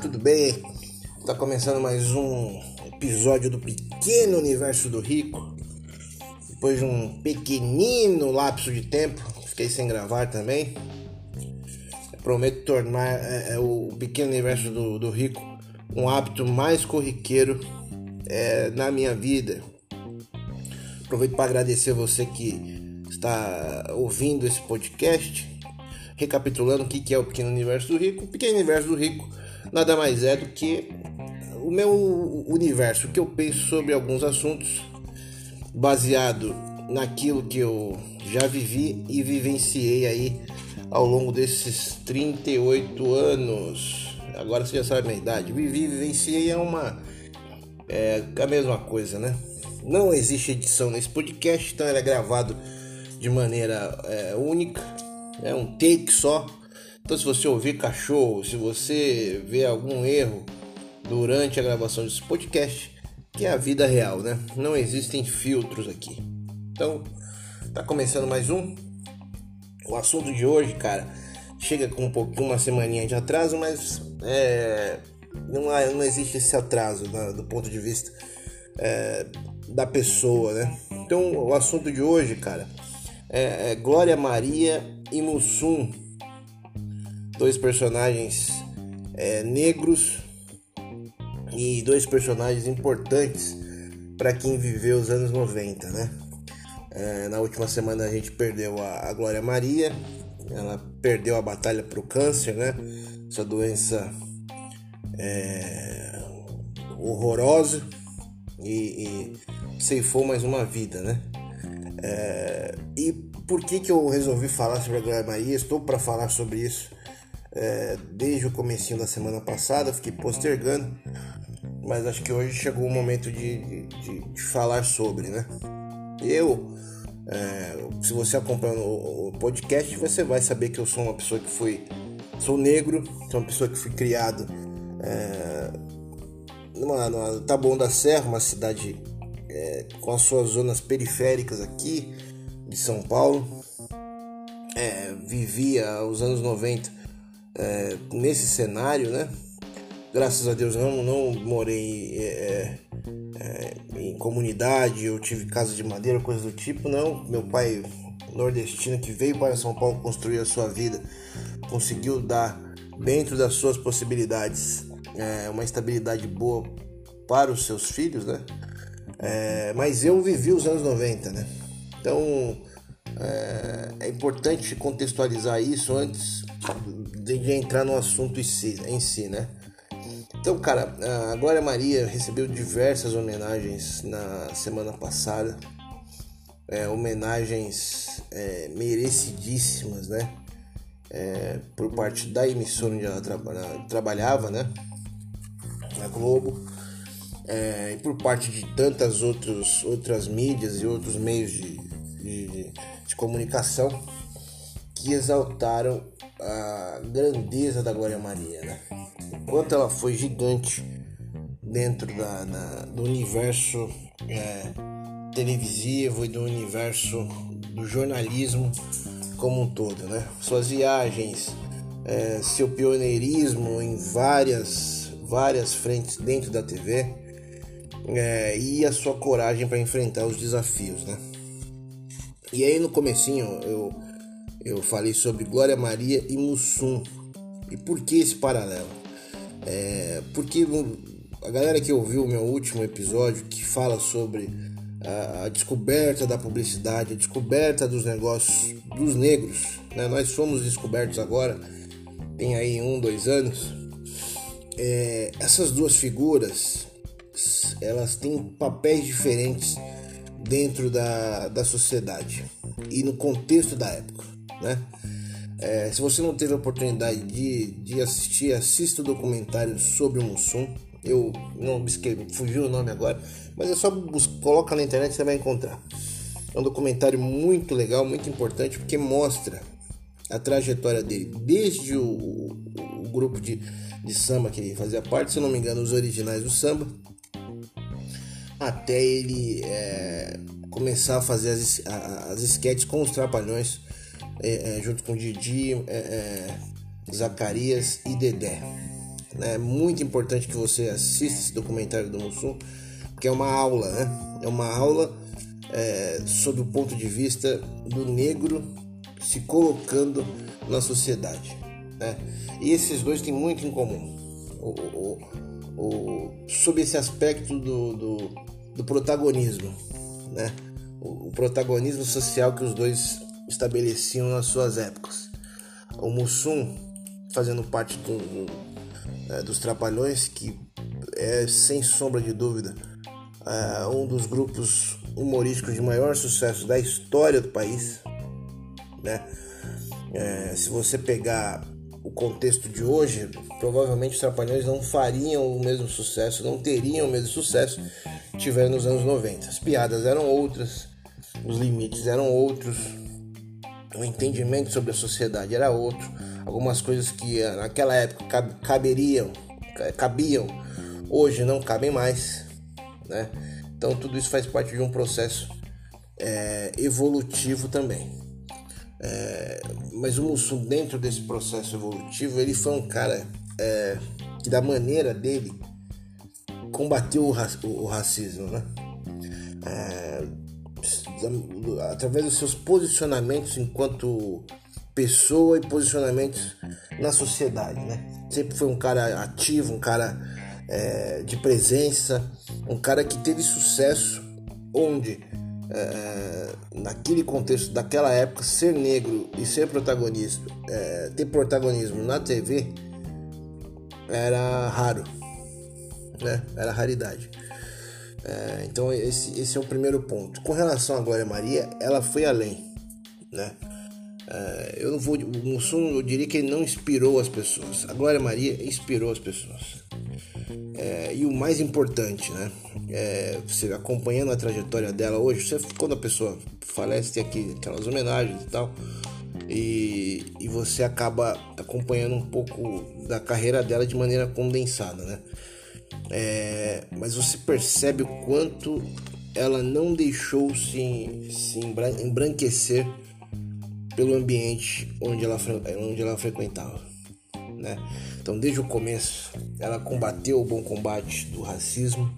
tudo bem? Está começando mais um episódio do Pequeno Universo do Rico. Depois de um pequenino lapso de tempo, fiquei sem gravar também. Eu prometo tornar é, é, o Pequeno Universo do, do, Rico um hábito mais corriqueiro é, na minha vida. Aproveito para agradecer você que está ouvindo esse podcast recapitulando o que é o Pequeno Universo do Rico. O Pequeno Universo do Rico nada mais é do que o meu universo, o que eu penso sobre alguns assuntos, baseado naquilo que eu já vivi e vivenciei aí ao longo desses 38 anos. Agora você já sabe a minha idade. Vivi e vivenciei é uma. É a mesma coisa, né? Não existe edição nesse podcast, então ele é gravado de maneira é, única é um take só. Então, se você ouvir cachorro, se você vê algum erro durante a gravação desse podcast, que é a vida real, né? Não existem filtros aqui. Então, tá começando mais um. O assunto de hoje, cara, chega com um pouquinho, uma semaninha de atraso, mas é, não, há, não existe esse atraso né, do ponto de vista é, da pessoa, né? Então, o assunto de hoje, cara, é, é Glória Maria e Mussum, dois personagens é, negros e dois personagens importantes para quem viveu os anos 90, né? É, na última semana a gente perdeu a, a Glória Maria, ela perdeu a batalha para o câncer, né? Essa doença é, horrorosa e, e ceifou mais uma vida, né? É, e por que, que eu resolvi falar sobre a Glória Maria? Estou para falar sobre isso é, desde o comecinho da semana passada, fiquei postergando, mas acho que hoje chegou o momento de, de, de falar sobre, né? Eu, é, se você acompanha o, o, podcast, você vai saber que eu sou uma pessoa que foi, sou negro, sou uma pessoa que fui criado é, numa, numa Taboão da Serra, uma cidade é, com as suas zonas periféricas aqui de São Paulo. É, vivia os anos 90 é, nesse cenário, né? Graças a Deus não, não morei é, é, em comunidade, eu tive casa de madeira, coisa do tipo, não. Meu pai nordestino que veio para São Paulo construir a sua vida, conseguiu dar dentro das suas possibilidades é, uma estabilidade boa para os seus filhos, né? É, mas eu vivi os anos 90, né? Então é, é importante contextualizar isso antes de entrar no assunto em si, em si, né? Então, cara, a Glória Maria recebeu diversas homenagens na semana passada, é, homenagens é, merecidíssimas, né? É, por parte da emissora onde ela tra trabalhava, né? Na Globo é, e por parte de tantas outros, outras mídias e outros meios de, de, de comunicação que exaltaram a grandeza da Glória Maria, né? Enquanto ela foi gigante dentro da do universo é, televisivo e do universo do jornalismo como um todo, né? Suas viagens, é, seu pioneirismo em várias várias frentes dentro da TV é, e a sua coragem para enfrentar os desafios, né? E aí no comecinho eu, eu falei sobre Glória Maria e Mussum. E por que esse paralelo? É, porque a galera que ouviu o meu último episódio que fala sobre a, a, descoberta da publicidade, a descoberta dos negócios dos negros, né? nós fomos descobertos agora, tem aí um, dois anos. É, essas duas figuras elas têm papéis diferentes dentro da, da sociedade e no contexto da época, né? É, se você não teve a oportunidade de, de assistir, assista o documentário sobre o Mussum. Eu não busquei, fugiu o nome agora, mas é só coloca na internet você vai encontrar. É um documentário muito legal, muito importante, porque mostra a trajetória dele, desde o, o, o grupo de, de samba que ele fazia parte, se não me engano, os originais do samba, até ele é, começar a fazer as, as sketches com os Trapalhões, é, é, junto com Didi, é, é, Zacarias e Dedé. Né? É muito importante que você assista esse documentário do Mussum, porque é uma aula, né? É uma aula é, sob o ponto de vista do negro se colocando na sociedade. Né? E esses dois têm muito em comum. O, o, o, sob esse aspecto do, do, do protagonismo, né? O, o, protagonismo social que os dois estabeleciam nas suas épocas. O Mussum fazendo parte do, do, é, dos Trapalhões, que é sem sombra de dúvida é, um dos grupos humorísticos de maior sucesso da história do país, né? É, se você pegar o contexto de hoje, provavelmente os Trapalhões não fariam o mesmo sucesso, não teriam o mesmo sucesso que tiveram nos anos 90. As piadas eram outras, os limites eram outros, o entendimento sobre a sociedade era outro, algumas coisas que eh, naquela época caberiam, cabiam, hoje não cabem mais, né? Então tudo isso faz parte de um processo é, evolutivo também. É, mas o Mussum, dentro desse processo evolutivo, ele foi um cara é, que, da maneira dele, combateu o, ra o racismo, né? Através dos seus posicionamentos enquanto pessoa e posicionamentos na sociedade, né? Sempre foi um cara ativo, um cara é, de presença, um cara que teve sucesso onde é, naquele contexto daquela época, ser negro e ser protagonista, é, ter protagonismo na TV era raro, né? Era raridade. É, então esse, esse é o primeiro ponto. Com relação à Glória Maria, ela foi além, né? É, eu não vou, o Mussum, eu diria que ele não inspirou as pessoas. A Glória Maria inspirou as pessoas. É, e o mais importante, né? É, você acompanhando a trajetória dela hoje, você, quando a pessoa falece, tem aqui aquelas homenagens e tal, e, e você acaba acompanhando um pouco da carreira dela de maneira condensada, né? É, mas você percebe o quanto ela não deixou se, se embranquecer pelo ambiente onde ela, onde ela frequentava né? Então, desde o começo, ela combateu o bom combate do racismo,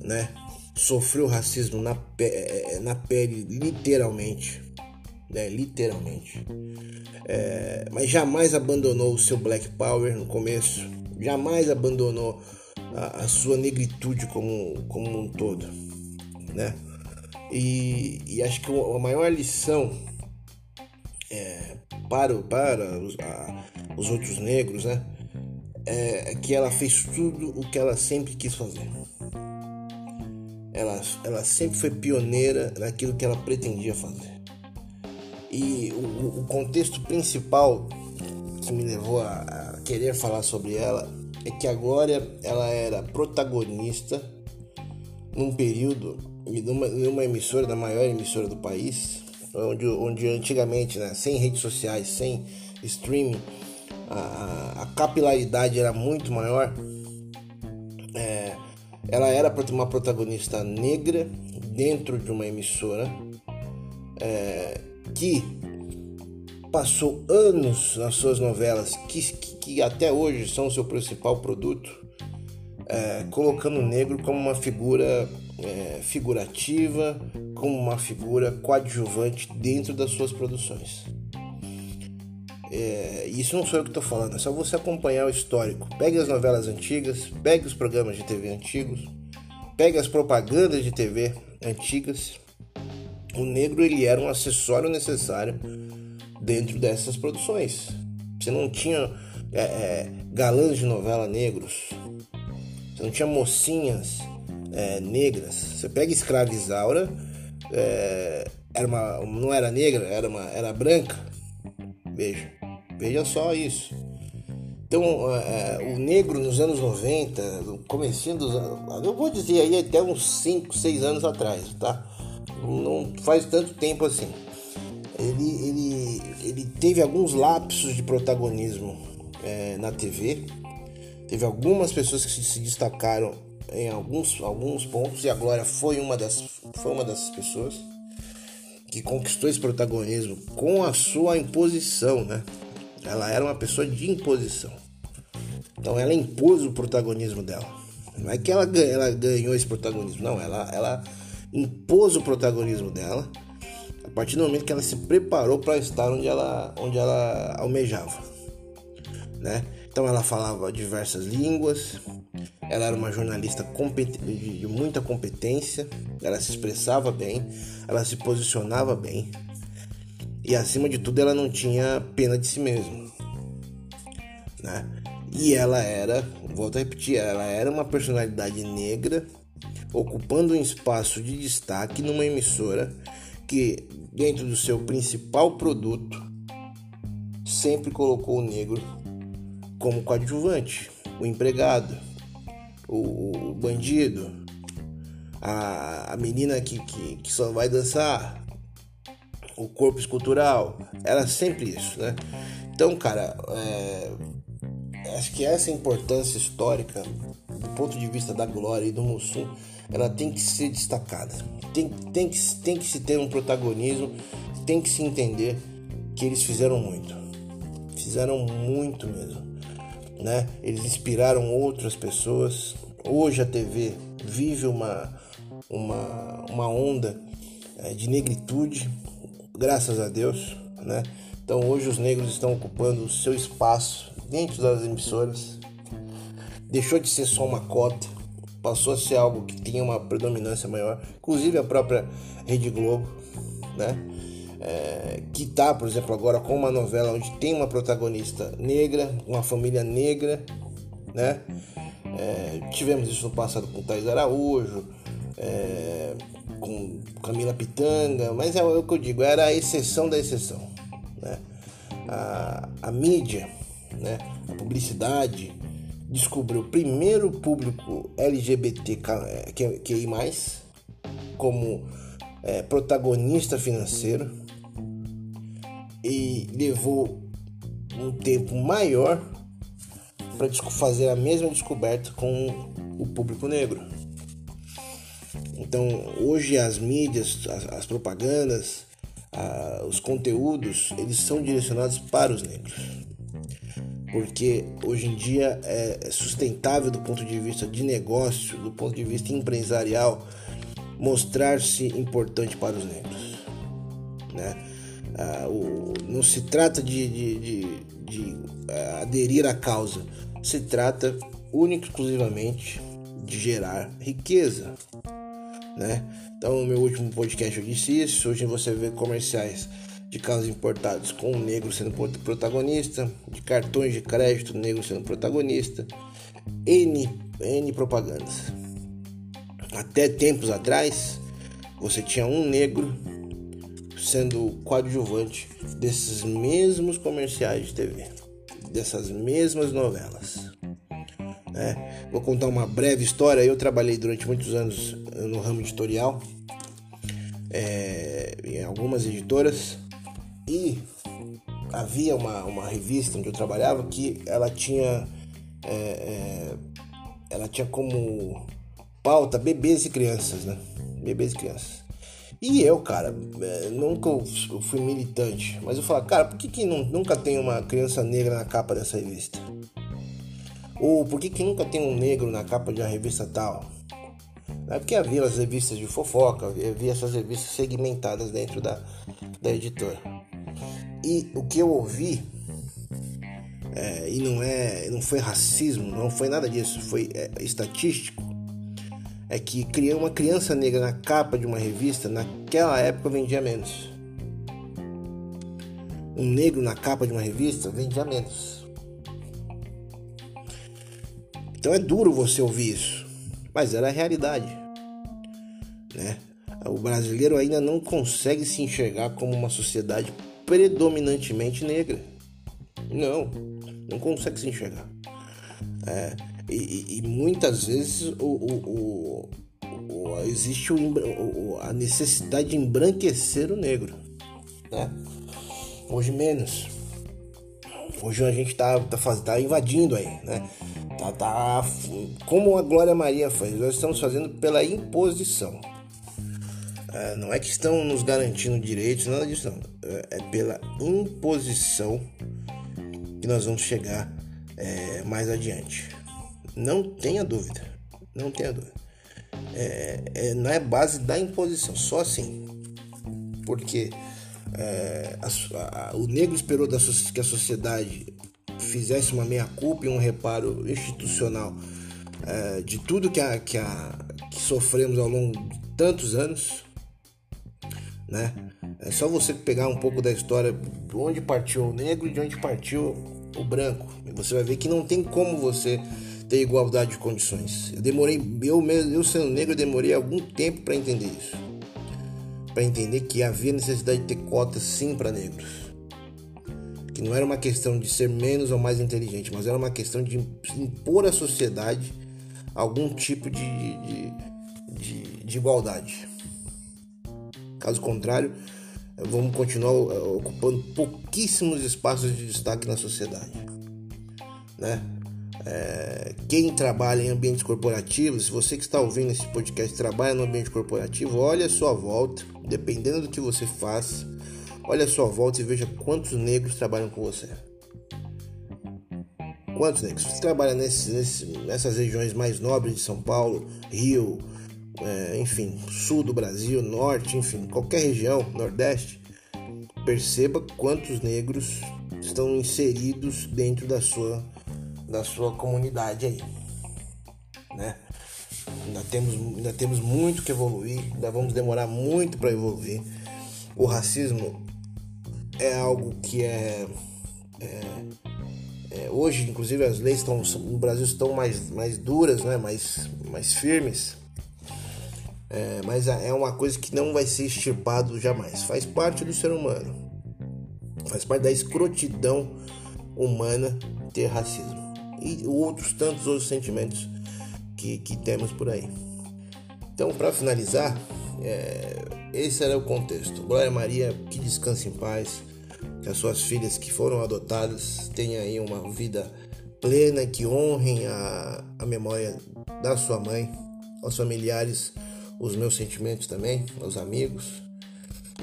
né? Sofreu racismo na, pe é, na pele, literalmente, né? Literalmente. É, mas jamais abandonou o seu Black Power no começo, jamais abandonou a, a sua negritude como, como um todo, né? E, e acho que a maior lição é, para, para os, a, os outros negros, né? É, é, que ela fez tudo o que ela sempre quis fazer. Ela, ela sempre foi pioneira naquilo que ela pretendia fazer. E o, o contexto principal que me levou a, a querer falar sobre ela é que agora ela era protagonista num período numa, numa emissora, da maior emissora do país, onde, onde antigamente, né, sem redes sociais, sem streaming, a, a capilaridade era muito maior. É, ela era uma protagonista negra dentro de uma emissora é, que passou anos nas suas novelas, que, que, que até hoje são o seu principal produto, é, colocando o negro como uma figura é, figurativa, como uma figura coadjuvante dentro das suas produções. É, isso não sou eu que estou falando, é só você acompanhar o histórico. Pegue as novelas antigas, pegue os programas de TV antigos, pegue as propagandas de TV antigas. O negro ele era um acessório necessário dentro dessas produções. Você não tinha é, é, galãs de novela negros, você não tinha mocinhas é, negras. Você pega Escravizaura, é, era uma, não era negra, era, uma, era branca. Veja, veja só isso. Então, é, o negro nos anos 90, no dos anos, eu vou dizer aí até uns 5, 6 anos atrás, tá? Não faz tanto tempo assim. Ele, ele, ele teve alguns lapsos de protagonismo é, na TV. Teve algumas pessoas que se destacaram em alguns, alguns pontos e a Glória foi uma, das, foi uma dessas pessoas que conquistou esse protagonismo com a sua imposição, né? Ela era uma pessoa de imposição. Então ela impôs o protagonismo dela. Não é que ela, ela ganhou esse protagonismo, não. Ela, ela impôs o protagonismo dela a partir do momento que ela se preparou para estar onde ela, onde ela almejava, né? Então ela falava diversas línguas, ela era uma jornalista de muita competência, ela se expressava bem, ela se posicionava bem e acima de tudo ela não tinha pena de si mesma, né? E ela era, volto a repetir, ela era uma personalidade negra ocupando um espaço de destaque numa emissora que, dentro do seu principal produto, sempre colocou o negro como coadjuvante, o empregado, o, bandido, a, a menina que, que, que só vai dançar, o corpo escultural, era sempre isso, né? Então, cara, é, acho que essa importância histórica, do ponto de vista da glória e do Mussum, ela tem que ser destacada. Tem, tem, que, tem que se ter um protagonismo, tem que se entender que eles fizeram muito. Fizeram muito mesmo. Né? Eles inspiraram outras pessoas. Hoje a TV vive uma, uma, uma onda é, de negritude, graças a Deus. Né? Então hoje os negros estão ocupando o seu espaço dentro das emissoras. Deixou de ser só uma cota passou a ser algo que tinha uma predominância maior, inclusive a própria Rede Globo, né? É, que tá, por exemplo, agora com uma novela onde tem uma protagonista negra, uma família negra, né? É, tivemos isso no passado com Thais Araújo, é, com Camila Pitanga, mas é o que eu digo, era a exceção da exceção, né? A, a mídia, né? A publicidade, descobriu primeiro público LGBTQI+, como é, protagonista financeiro e levou um tempo maior para fazer a mesma descoberta com o público negro. Então, hoje as mídias, as, as propagandas, a, os conteúdos, eles são direcionados para os negros porque hoje em dia é sustentável do ponto de vista de negócio, do ponto de vista empresarial, mostrar-se importante para os negros. Né? Ah, o, não se trata de, de, de, de ah, aderir à causa, se trata única e exclusivamente de gerar riqueza. Né? Então, no meu último podcast eu disse isso. Hoje você vê comerciais de carros importados com o negro sendo protagonista, de cartões de crédito negro sendo protagonista, N, N propagandas. Até tempos atrás, você tinha um negro sendo coadjuvante desses mesmos comerciais de TV, dessas mesmas novelas. Né? Vou contar uma breve história. Eu trabalhei durante muitos anos no ramo editorial, é, em algumas editoras, havia uma, uma revista onde eu trabalhava que ela tinha é, é, ela tinha como pauta bebês e crianças, né? Bebês e crianças. E eu, cara, é, nunca fui militante, mas eu falava, cara, por que, que nunca tem uma criança negra na capa dessa revista? Ou por que, que nunca tem um negro na capa de uma revista tal? É porque havia as revistas de fofoca, havia essas revistas segmentadas dentro da, da editora. E o que eu ouvi, é, e não é, não foi racismo, não foi nada disso, foi é, estatístico, é que criar uma criança negra na capa de uma revista naquela época vendia menos. Um negro na capa de uma revista vendia menos. Então é duro você ouvir isso, mas era a realidade, né? O brasileiro ainda não consegue se enxergar como uma sociedade predominantemente negra. Não, não consegue se enxergar. É, e, e, muitas vezes o, o, o, existe a necessidade de embranquecer o negro. Né? Hoje menos. Hoje a gente está tá, tá, tá invadindo aí, né? Tá, tá, como a Glória Maria faz, nós estamos fazendo pela imposição. É, não é que estão nos garantindo direitos, nada disso não. É, é pela imposição que nós vamos chegar é, mais adiante. Não tenha dúvida, não tenha dúvida. É, é, não é base da imposição, só assim. Porque é, a, a, o negro esperou da, que a sociedade fizesse uma meia-culpa e um reparo institucional é, de tudo que, a, que, que sofremos ao longo de tantos anos, né? É só você pegar um pouco da história de onde partiu o negro e de onde partiu o branco. E você vai ver que não tem como você ter igualdade de condições. Eu demorei, eu mesmo, eu sendo negro, demorei algum tempo para entender isso. Para entender que havia necessidade de ter cotas sim para negros. Que não era uma questão de ser menos ou mais inteligente, mas era uma questão de impor à sociedade algum tipo de, de, de, de igualdade. Caso contrário, vamos continuar eh, ocupando pouquíssimos espaços de destaque na sociedade. Né? É, quem trabalha em ambientes corporativos, se você que está ouvindo esse podcast trabalha no ambiente corporativo, olha a sua volta, dependendo do que você faz, olha a sua volta e veja quantos negros trabalham com você. Quantos negros? Você trabalha nessas regiões mais nobres de São Paulo, Rio, é, enfim, sul do Brasil, norte, enfim, qualquer região, nordeste, perceba quantos negros estão inseridos dentro da sua, da sua comunidade aí, né? Ainda temos, ainda temos muito que evoluir, ainda vamos demorar muito para evoluir. O racismo é algo que é, é, é, hoje, inclusive, as leis estão no Brasil estão mais, mais duras, né? mais, mais firmes é, mas é uma coisa que não vai ser extirpado jamais. Faz parte do ser humano. Faz parte da escrotidão humana ter racismo. E outros tantos outros sentimentos que, que temos por aí. Então, para finalizar, é, esse era o contexto. Glória Maria, que descanse em paz. Que as suas filhas que foram adotadas tenham aí uma vida plena, que honrem a, a memória da sua mãe, aos familiares os meus sentimentos também, meus amigos,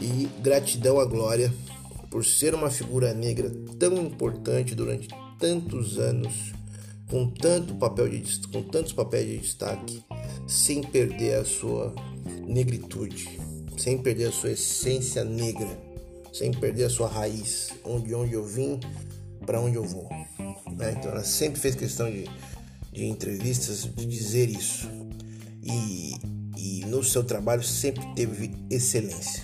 e gratidão à Glória por ser uma figura negra tão importante durante tantos anos, com tanto papel de, com tantos papéis de destaque, sem perder a sua negritude, sem perder a sua essência negra, sem perder a sua raiz, onde onde eu vim, para onde eu vou. Né? Então ela sempre fez questão de, de entrevistas de dizer isso. E no seu trabalho sempre teve excelência,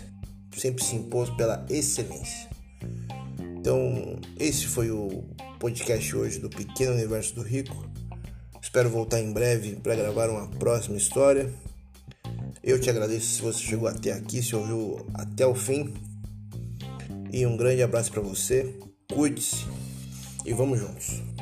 sempre se impôs pela excelência. Então, esse foi o podcast hoje do Pequeno Universo do Rico. Espero voltar em breve para gravar uma próxima história. Eu te agradeço se você chegou até aqui, se ouviu até o fim. E um grande abraço para você. Cuide-se e vamos juntos.